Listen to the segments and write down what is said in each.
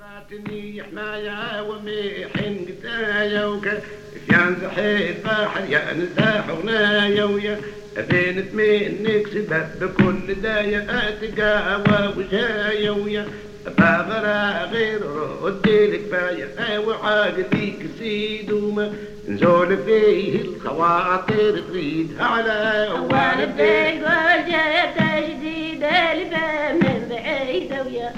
باطني حمايا وميحن قدايا وكان ينزحي البحر يا نزاح غنايا ويا بين منك سبب بكل داية أتقاوى وجايا ويا بابرا غير ردي لك بايا أيوة فيك سيد وما نزول فيه الخواطر تريد على والديك وجبت جديدة لبا من بعيد ويا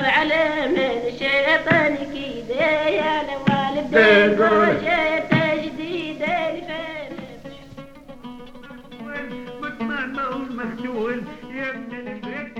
صار على من شيطان كيده يا لوالد بوجه يا ابن البيت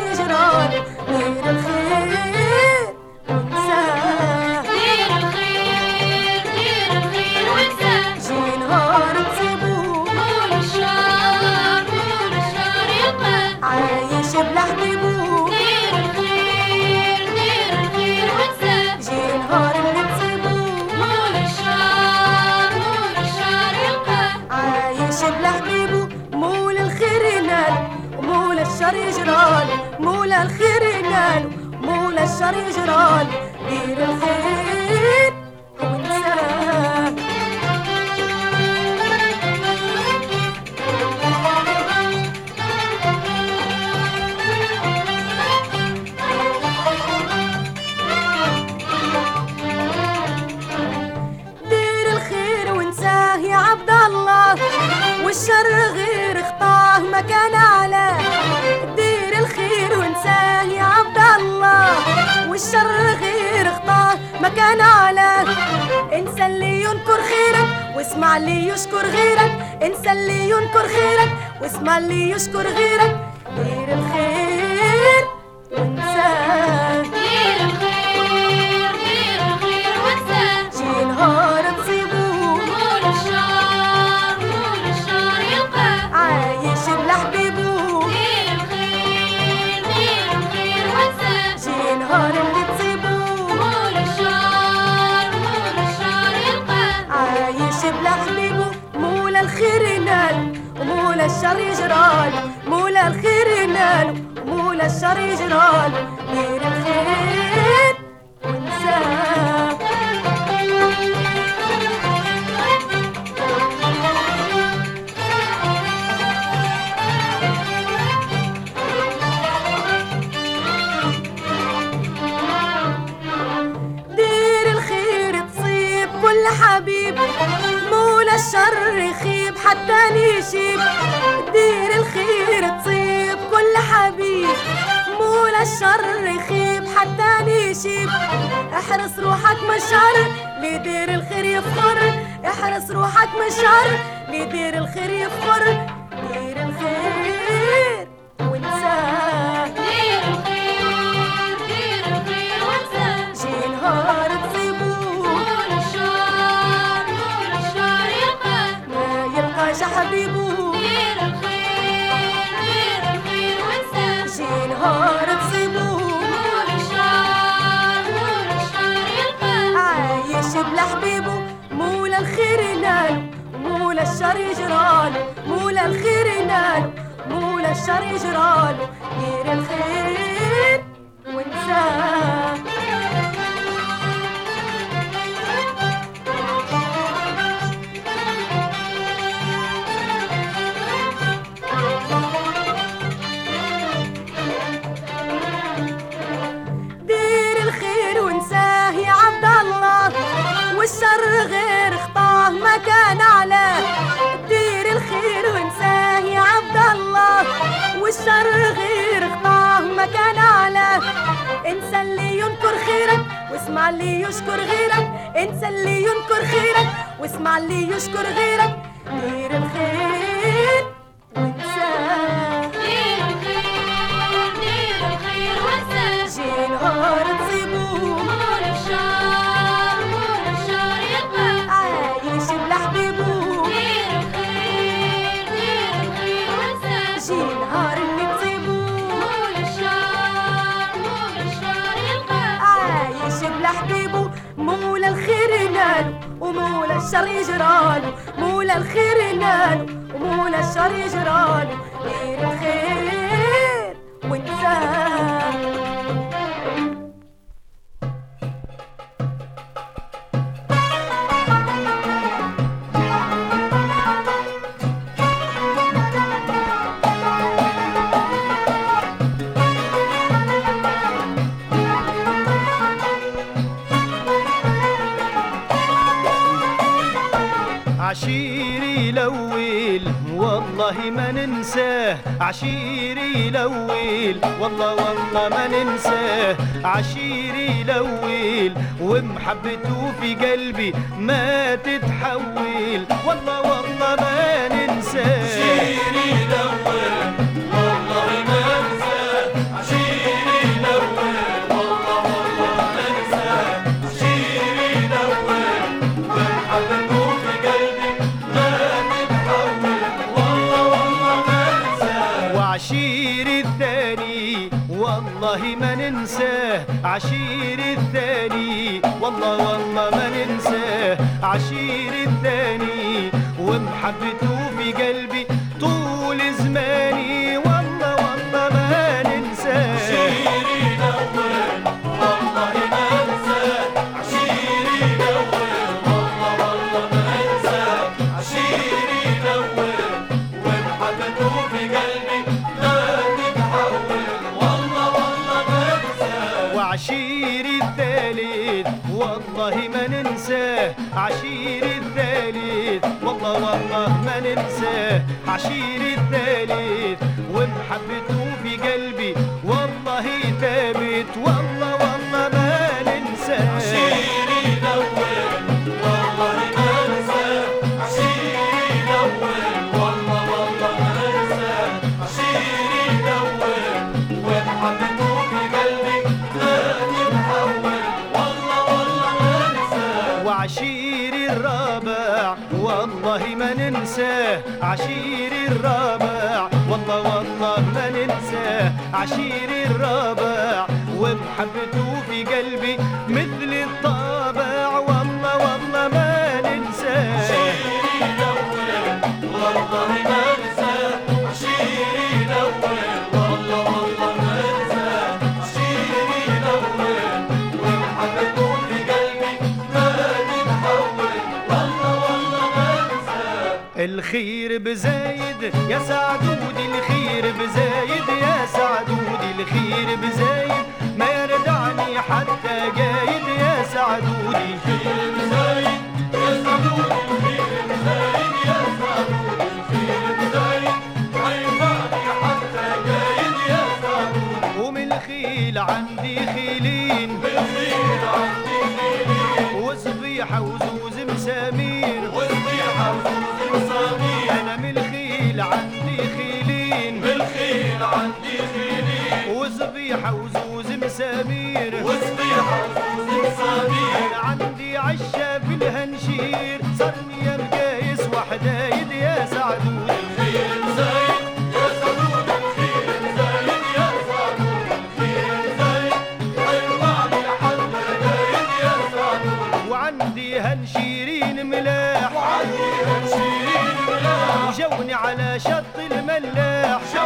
شرار ويرخي النهار يجرالي يشكر غيرك مشعر لدير الخير يفخر. ما كان على دير الخير وانساه يا عبد الله والشر غير خطاه ما كان على. انسى اللي ينكر خيرك واسمع اللي يشكر غيرك. انسى اللي ينكر خيرك واسمع اللي يشكر غيرك. دير الخير. الشر يجرالو مولى الخير ينالو ومولا الشر يجرالو غير الخير وانساه والله ما ننساه. عشيري لويل والله والله ما ننساه. عشيري لويل ومحبته في قلبي ما تتحول. والله والله ما ننساه. عشيري لويل والله ما ننساه عشير الثاني. والله والله ما ننساه عشير الثاني. ومحبته في قلبي طول زماني. والله ما ننساه. عشيرة دليل ومحبته عشير الرابع والله والله ما ننساه. عشير الرابع ومحبته الخير بزايد يا سعدودي الخير بزايد يا سعدودي الخير بزايد.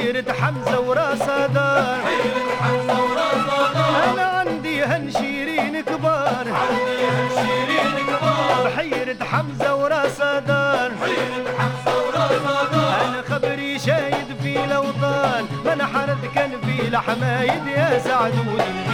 حيرة حمزة وراسها دار أنا عندي هنشيرين كبار. عندي حمزة وراس دار حيرة حمزة وراس دار أنا خبري شايد في لوطان ما حرد كان في لحمايد يا سعدوني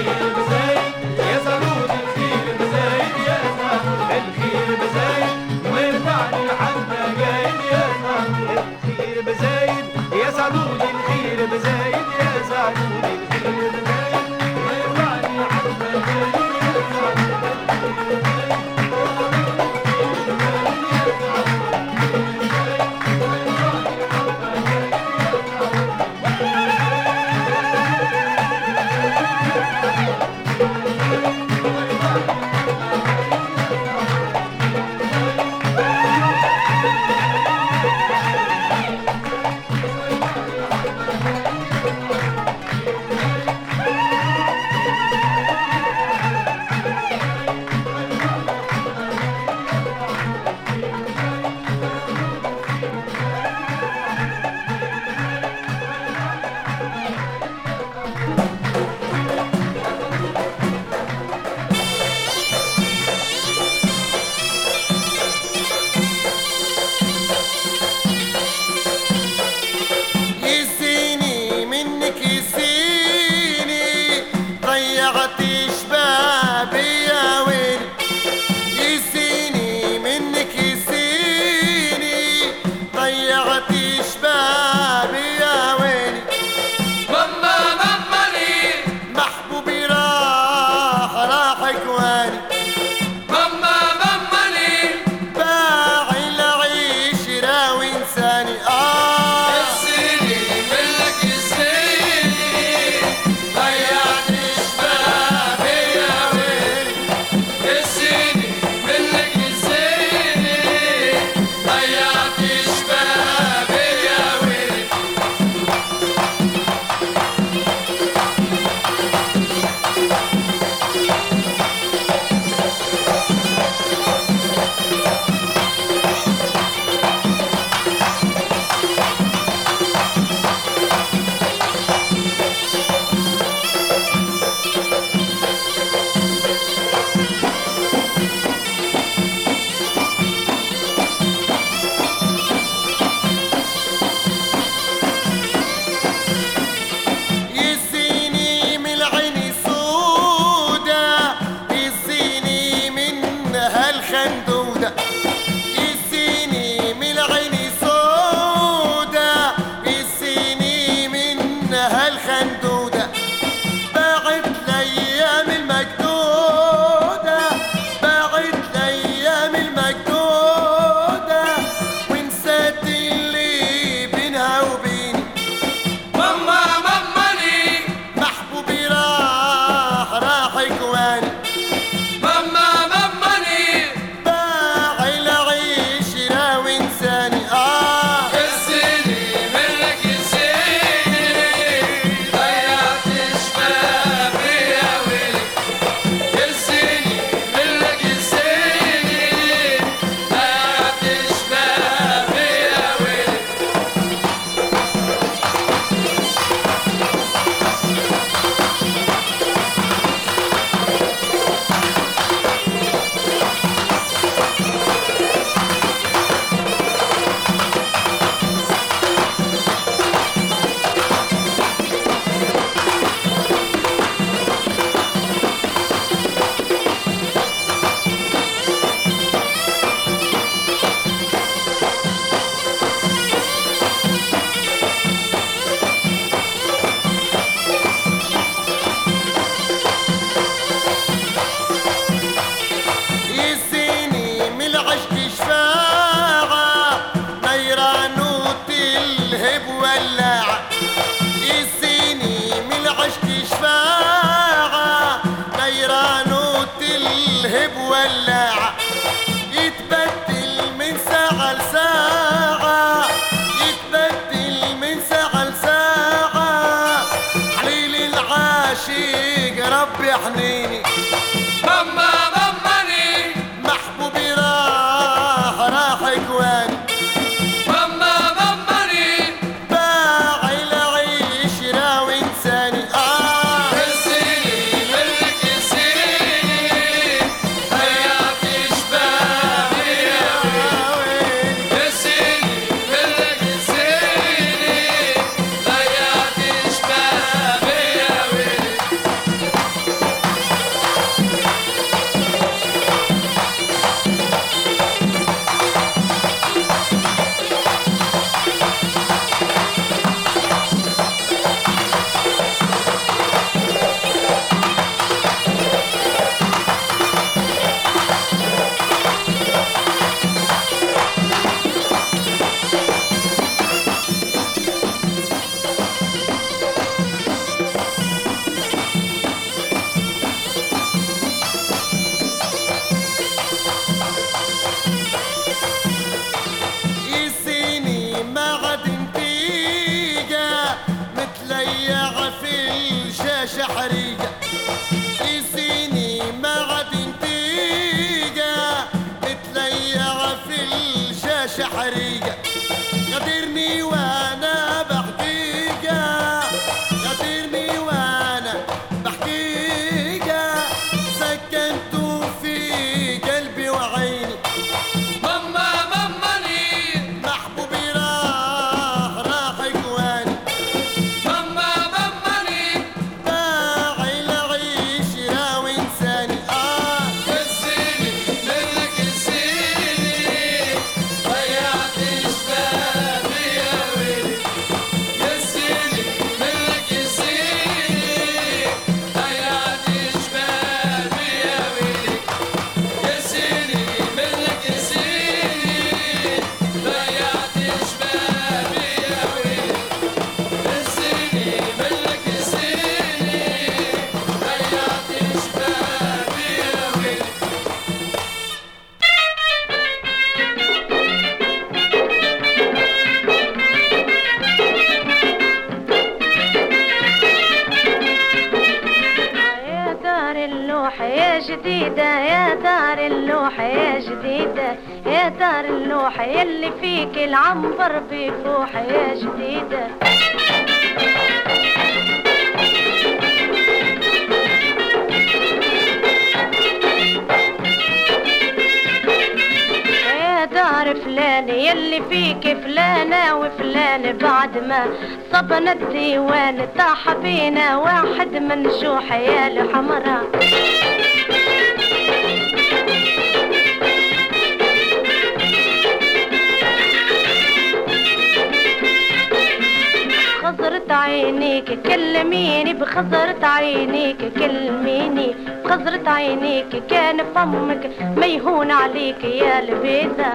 كلميني بخزرة عينيك كلميني بخزرة عينيك كان فمك ما يهون عليك يا لبيدة.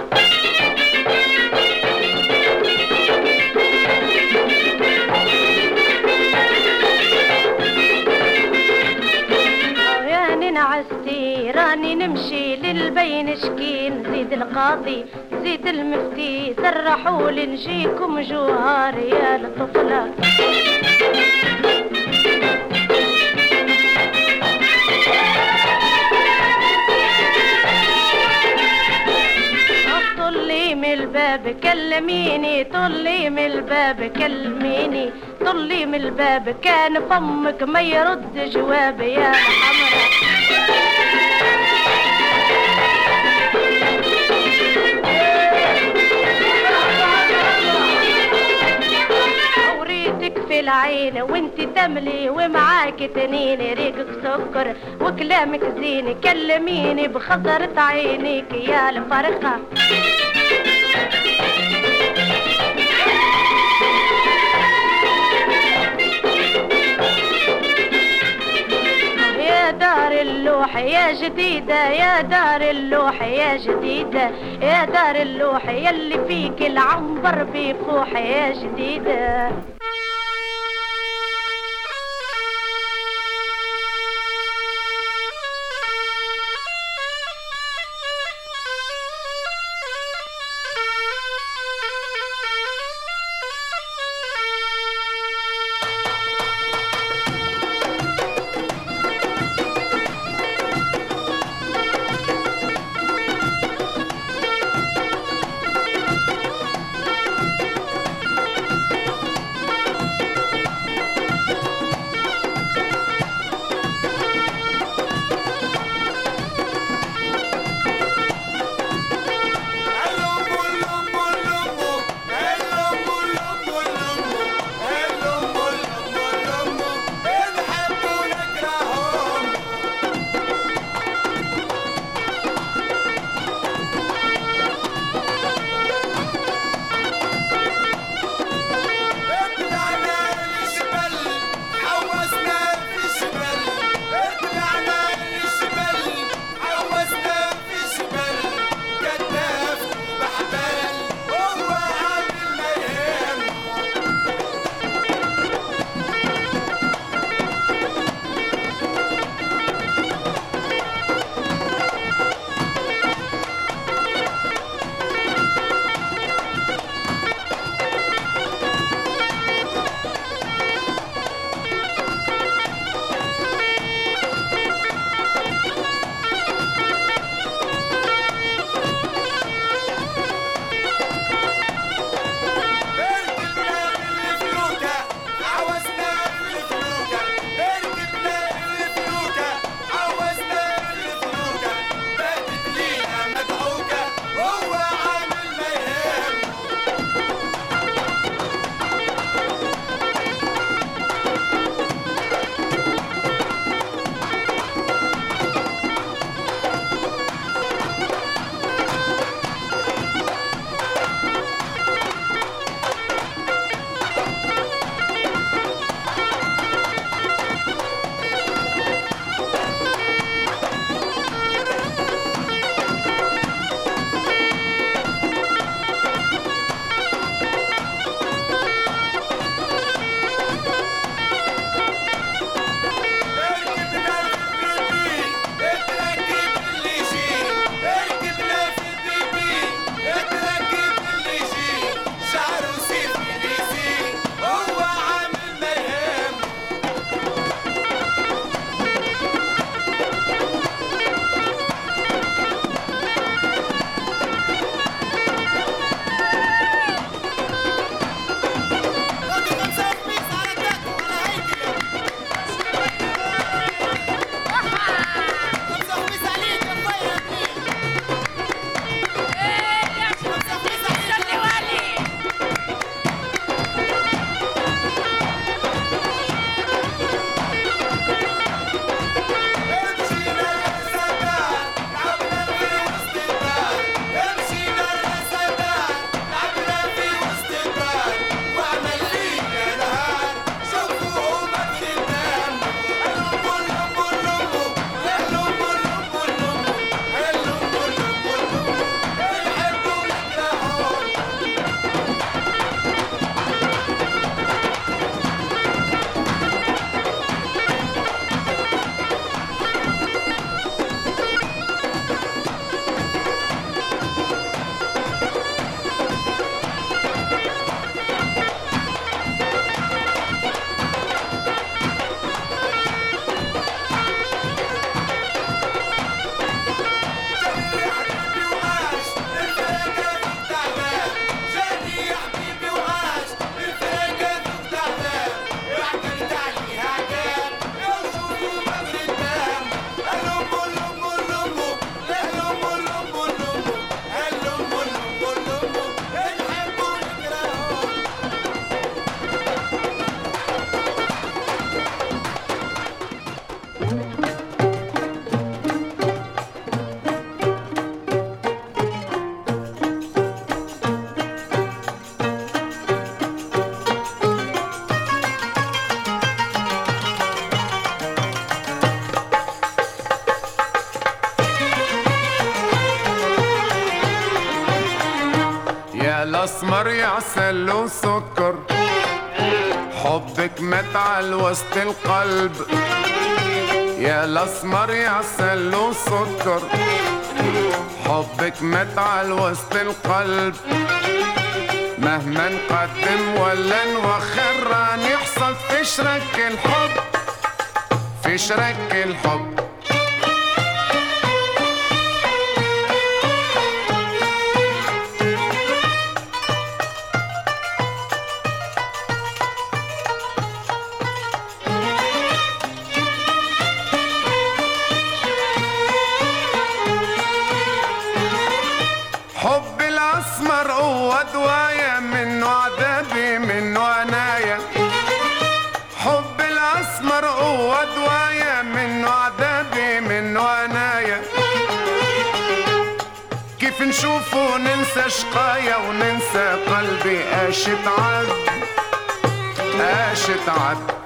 نعستي راني نمشي للبين شكين. زيد القاضي زيد المفتي سرحوا لي نجيكم جوهار يا الطفله الباب كلميني طلي من الباب كلميني طلي من الباب. كان فمك ما يرد جواب يا حمرا في العين وانت تملي ومعاك تنين ريقك سكر وكلامك زين. كلميني بخسرة عينيك يا الفرخة يا دار اللوح يا جديدة يا دار اللوح يا جديدة يا دار اللوح يلي فيك العنبر بيفوح يا جديدة. وسط القلب. يا الأسمر يا عسل وسكر. حبك متعل وسط القلب. مهما نقدم ولا نوخر هنحصل في شرك الحب. في شرك الحب. اش تعد اش تعد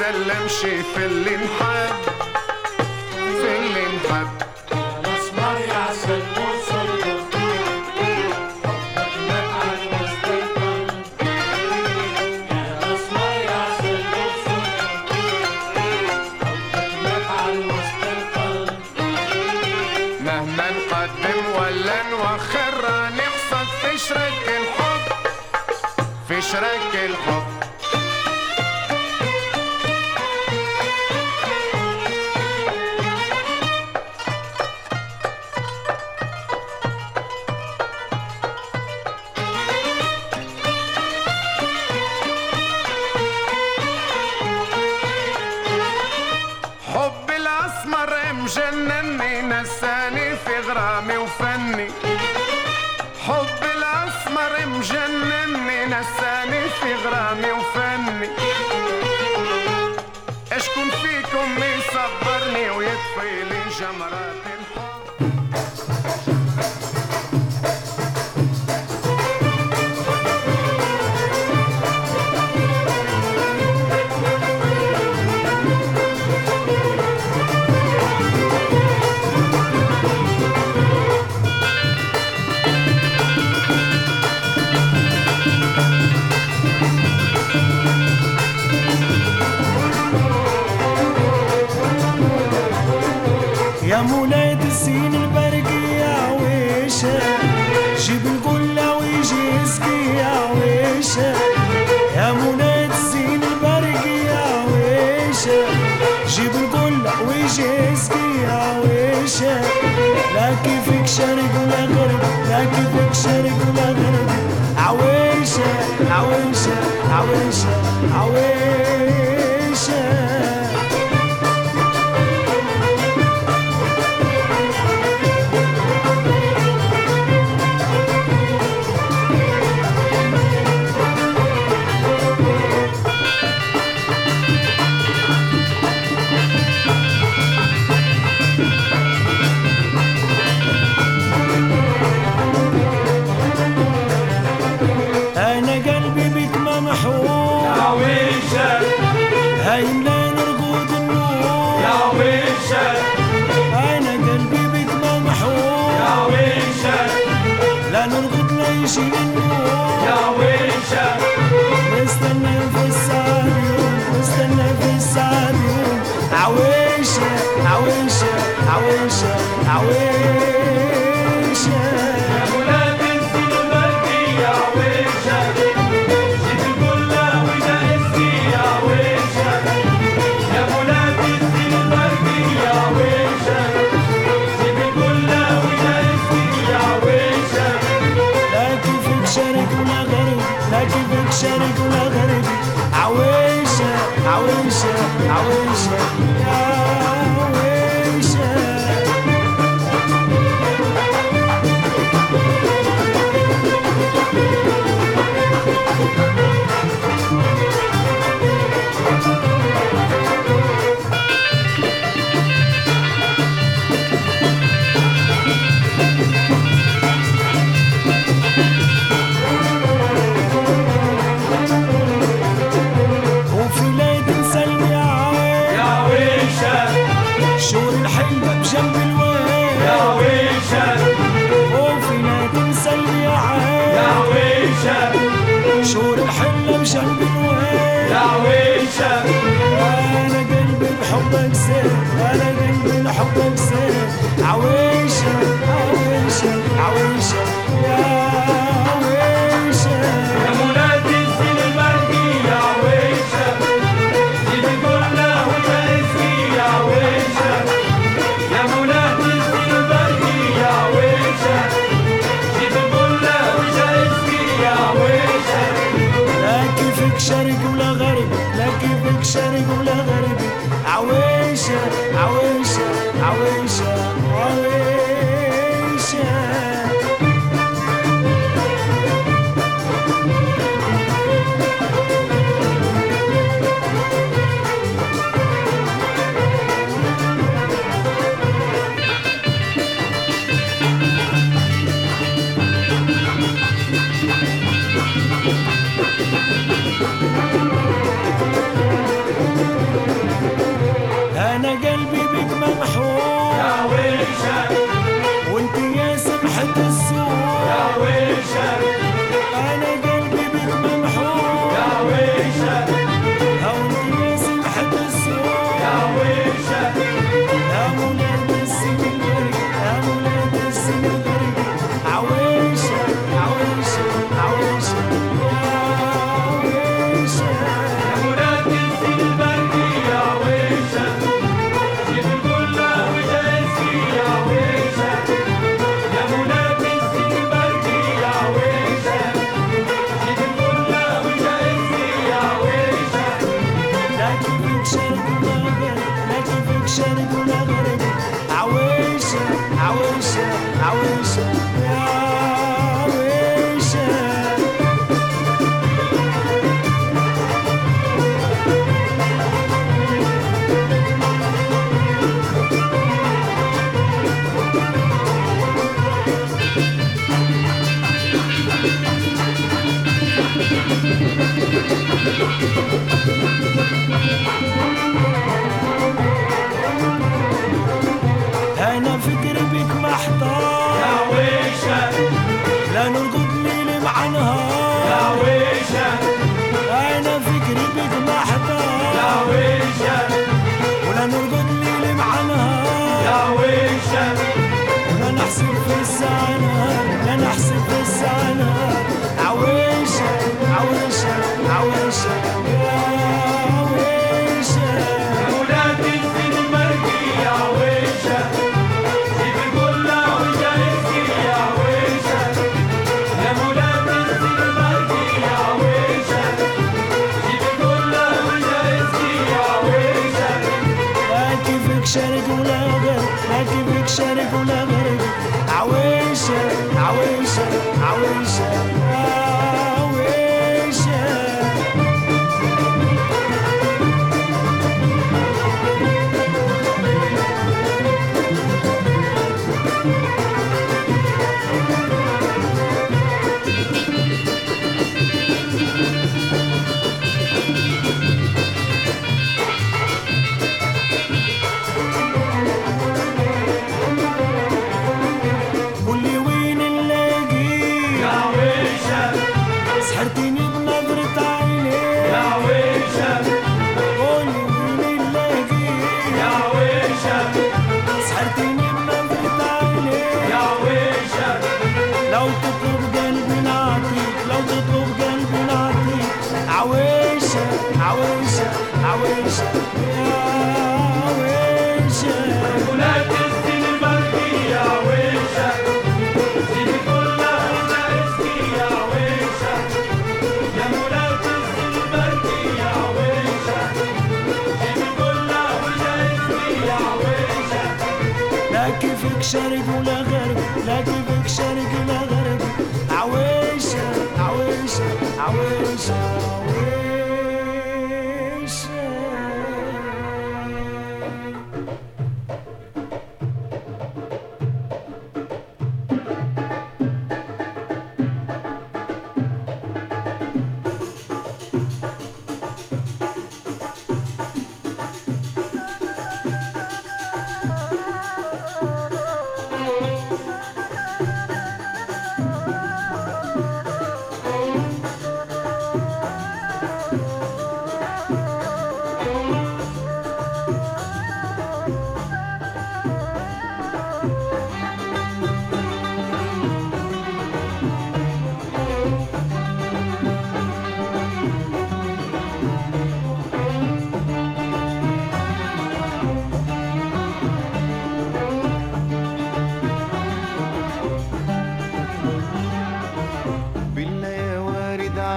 سلمش في اللي انحب. في اللي انحب. لك فيك شارك ومغرب لك فيك شارك ومغرب عويشة عويشة عويشة عويشة I wish, I wish, I wish. أنا فكري بيك محتار. يا ويشة. لا نرقد ليل مع نهار يا ويشة. أنا فكري بيك محتار. يا ويشة. ولا نرقد ليل مع نهار يا ويشة. لا نحسب في السنة. لا نحسب في السنة. I will sing, I will sing. شرق ولا غرب لا كيفك شرق لا غرب عويشة عويشة عويشة عويشة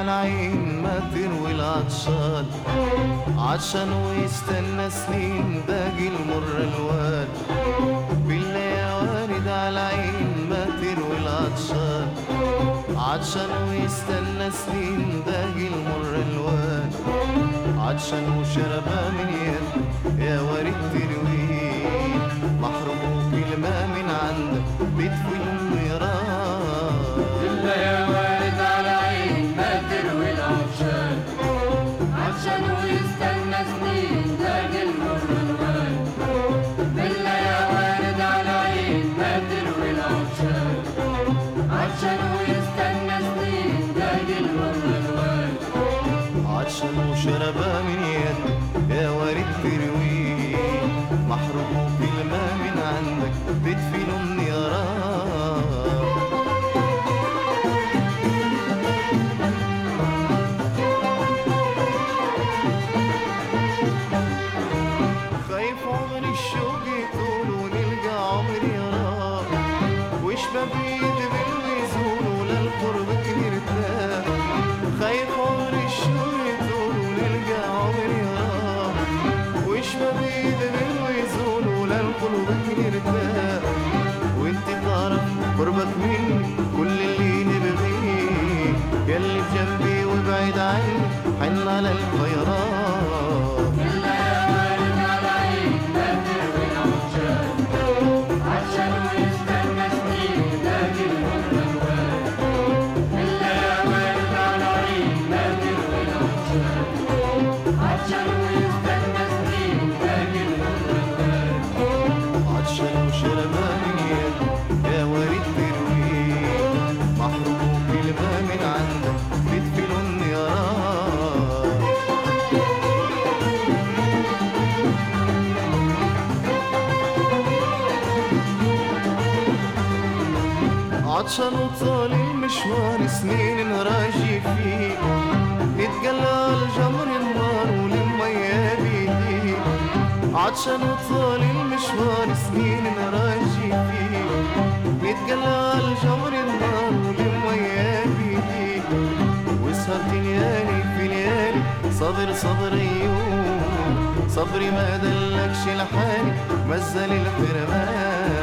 العين ما تروي العطشان عشان ويستنى سنين باقي المر الوان بالله يا وارد على العين ما تروي العطشان عطشان ويستنى سنين باقي المر الوان عطشان وشربها من يد يا وارد تروي عطشان وطالع مشوار سنين نراجي فيه. يتقلى الجمر النار وللمية بيدي عطشان وطالع مشوار سنين نراجي فيه. يتقلى الجمر النار وللمية بيدي وسهرت ليالي في ليالي صبر صبر أيوم صبري ما دلكش لحالي مزل الحرمان.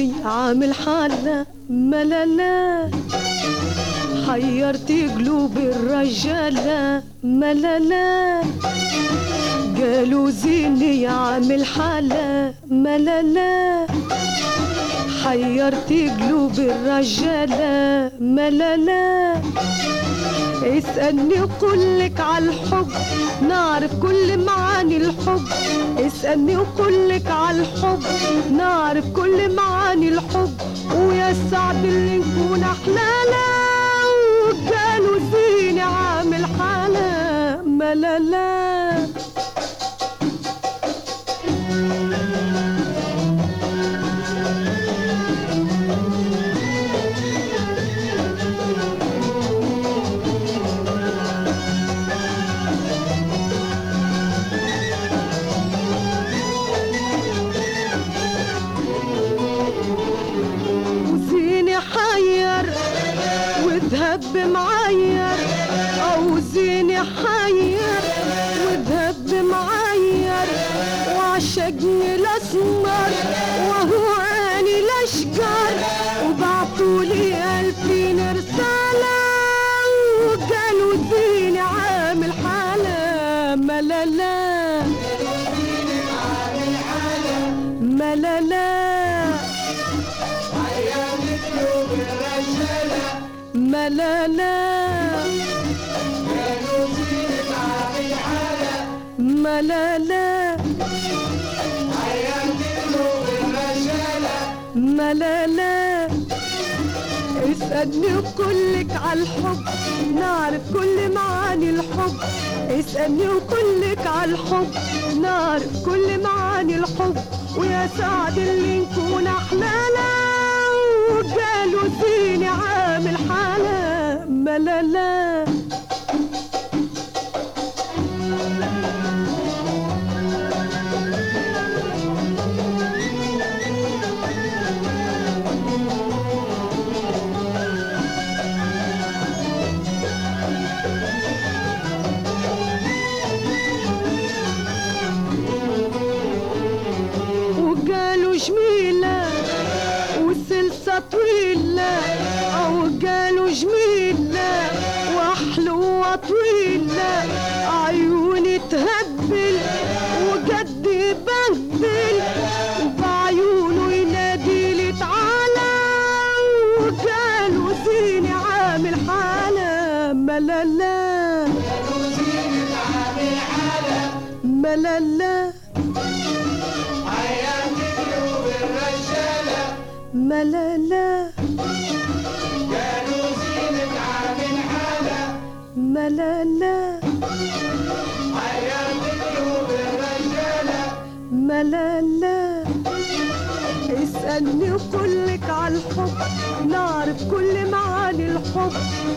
زيني عامل حالة ملالا حيرت قلوب الرجالة ملالا قالوا زيني عامل حالة ملالا حيرت قلوب الرجالة ملالا. اسألني وقولك عالحب نعرف كل معاني الحب. اسألني وقولك عالحب نعرف كل معاني الحب. ويا سعد اللي نكون أحلالا وقالوا زيني عامل حالة ملالا. be my ملالا ملالا اسألني وكلك عالحب نعرف كل معاني الحب. اسألني وكلك عالحب نعرف كل معاني الحب. ويا سعد اللي نكون أحلالا وقالوا زيني عامل حالة. ملالا وقالوا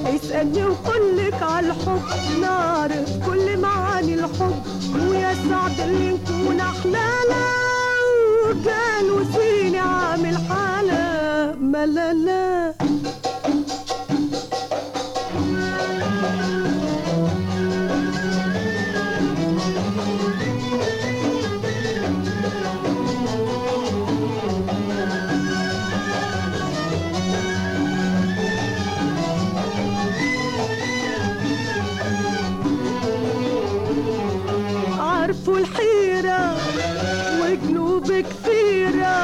اسألني وقولك عالحب نعرف كل معاني الحب. ويا سعد اللي نكون أحلالا وقالوا زيني عامل حالة ملالا عارفوا الحيرة وقلوب كثيرة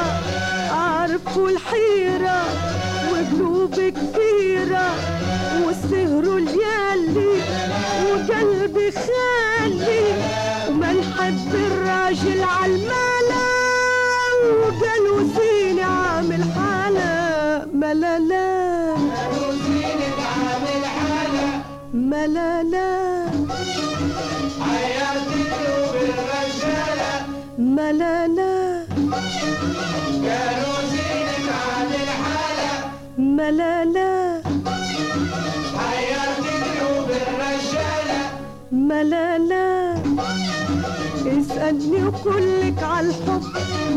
عارفوا الحيرة اسألني وكلك عالحب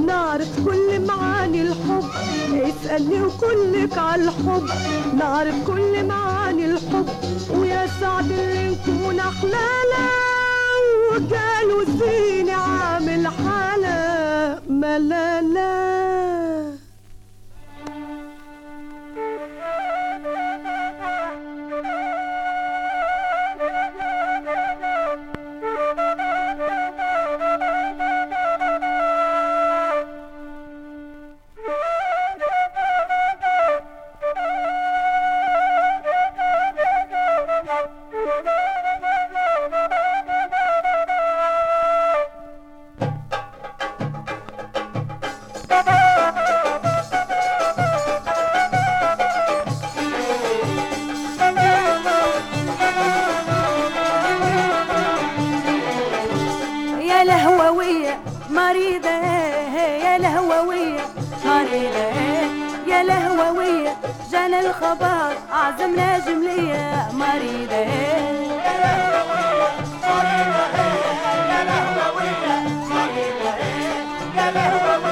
نعرف كل معاني الحب. اسألني وكلك عالحب نعرف كل معاني الحب. ويا سعد اللي نكون أحلالا وقالوا زيني عامل حالة ملالا مريضة يا لهووية. مريضة يا لهووية. جانا الخبر عزمنا جملية. مريضة تبكي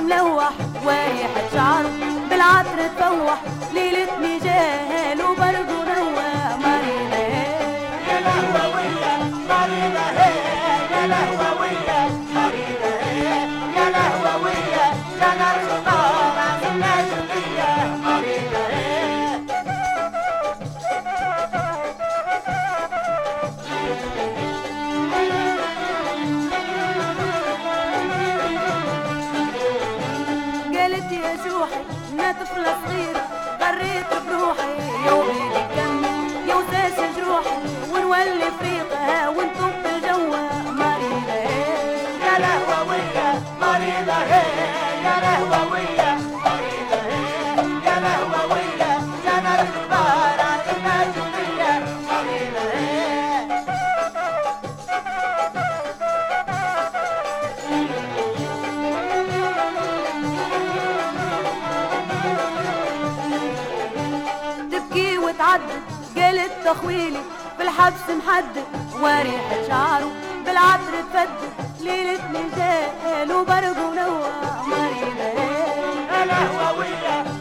ملوح وريحة شعره بالعطر تفوح ليلة جاهل وبرضه قالت تخويلي بالحبس محدد وريحة شعره بالعطر تفدد ليلة نجال وبرق ونوى مريضة يا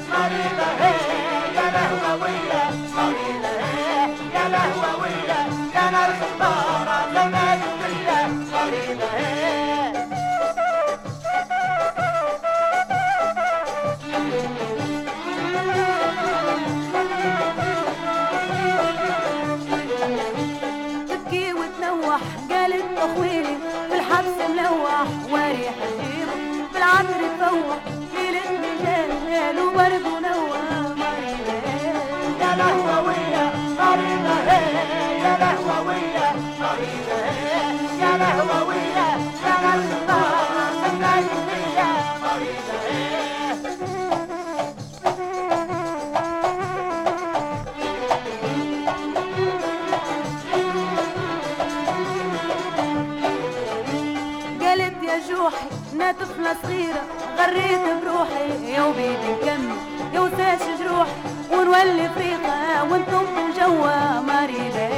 جوحي أنا طفلة صغيرة غريت بروحي. يا وبيدي نكمل يا وساش جروحي ونولي فريقة وأنتم في الجوا مريضة يا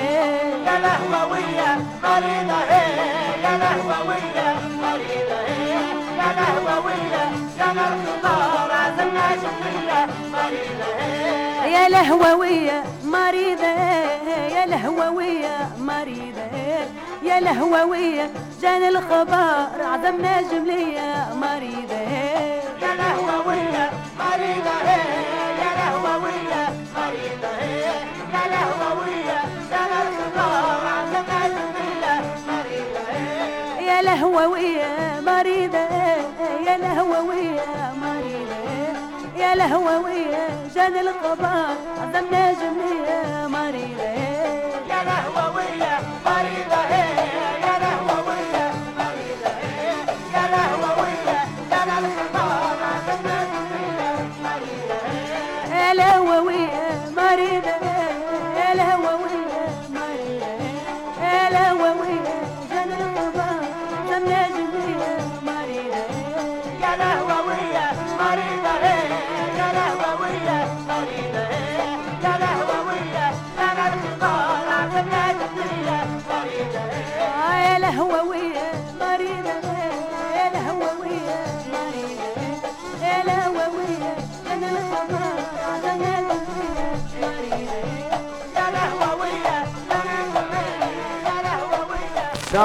لهووية مريضة يا لهووية مريضة يا لهووية يا نار الخطار عزمنا جملية مريضة يا لهووية مريضة يا لهووية مريضة يا لهووية جاني الخبر عزمنا جملية مريضة يا لهووية مريضة يا لهوية مريضة يا لهوية مريضة يا لهوية جان القضاء عزمنا جميع مريضة. يا لهوية مريضة.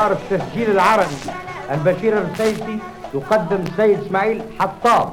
دار التسجيل العربي. البشير الرسيسي يقدم السيد إسماعيل حطاب.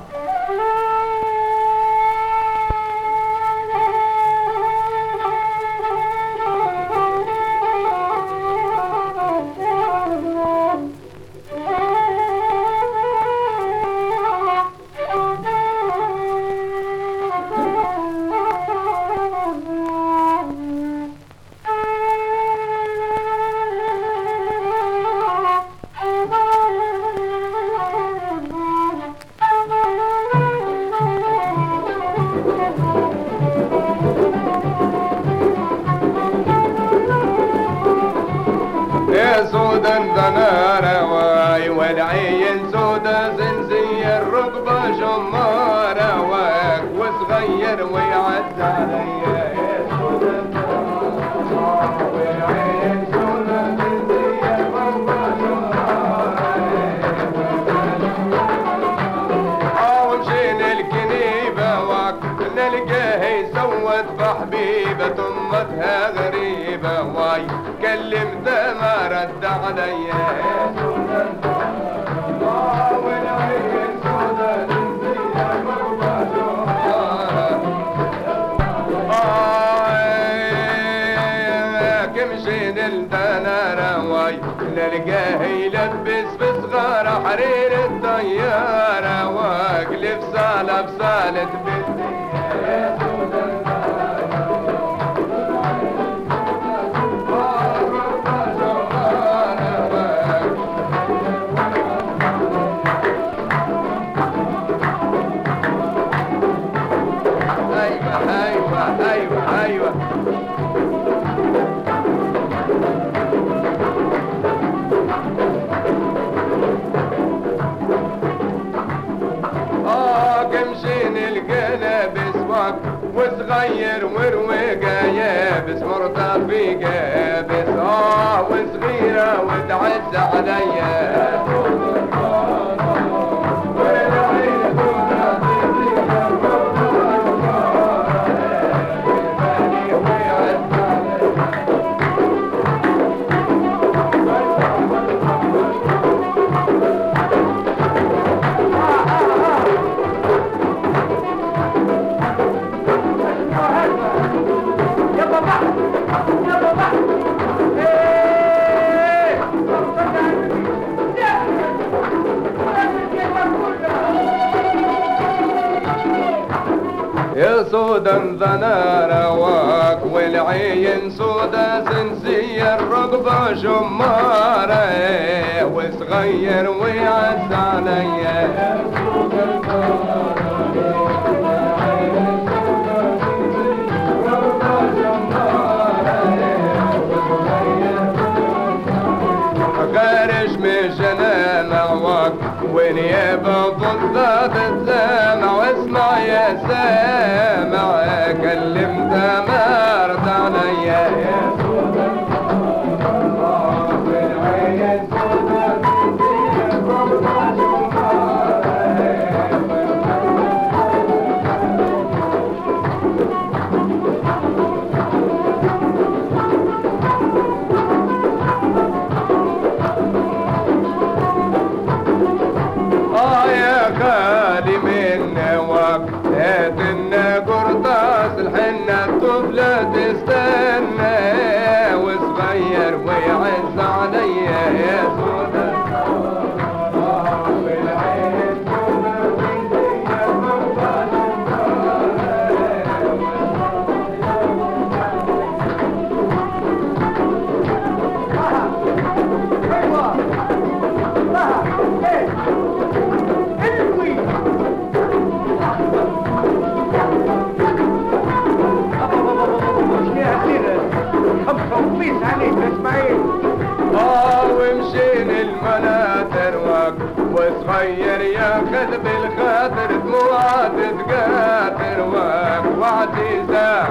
بحبيبة تمتها غريبة. واي كلمته ما رد عليا نلقاه يلبس بصغار حرير الطيارة. واقلب صالة بصالة بالدنيا ورويقة يابس مرتفي قابس آه وصغيرة وتعز عليا. سودا ذنا رواك والعين سودا سنسية الرقبة شمارة. وصغير ويعز عليا تتقاتل وعزيزه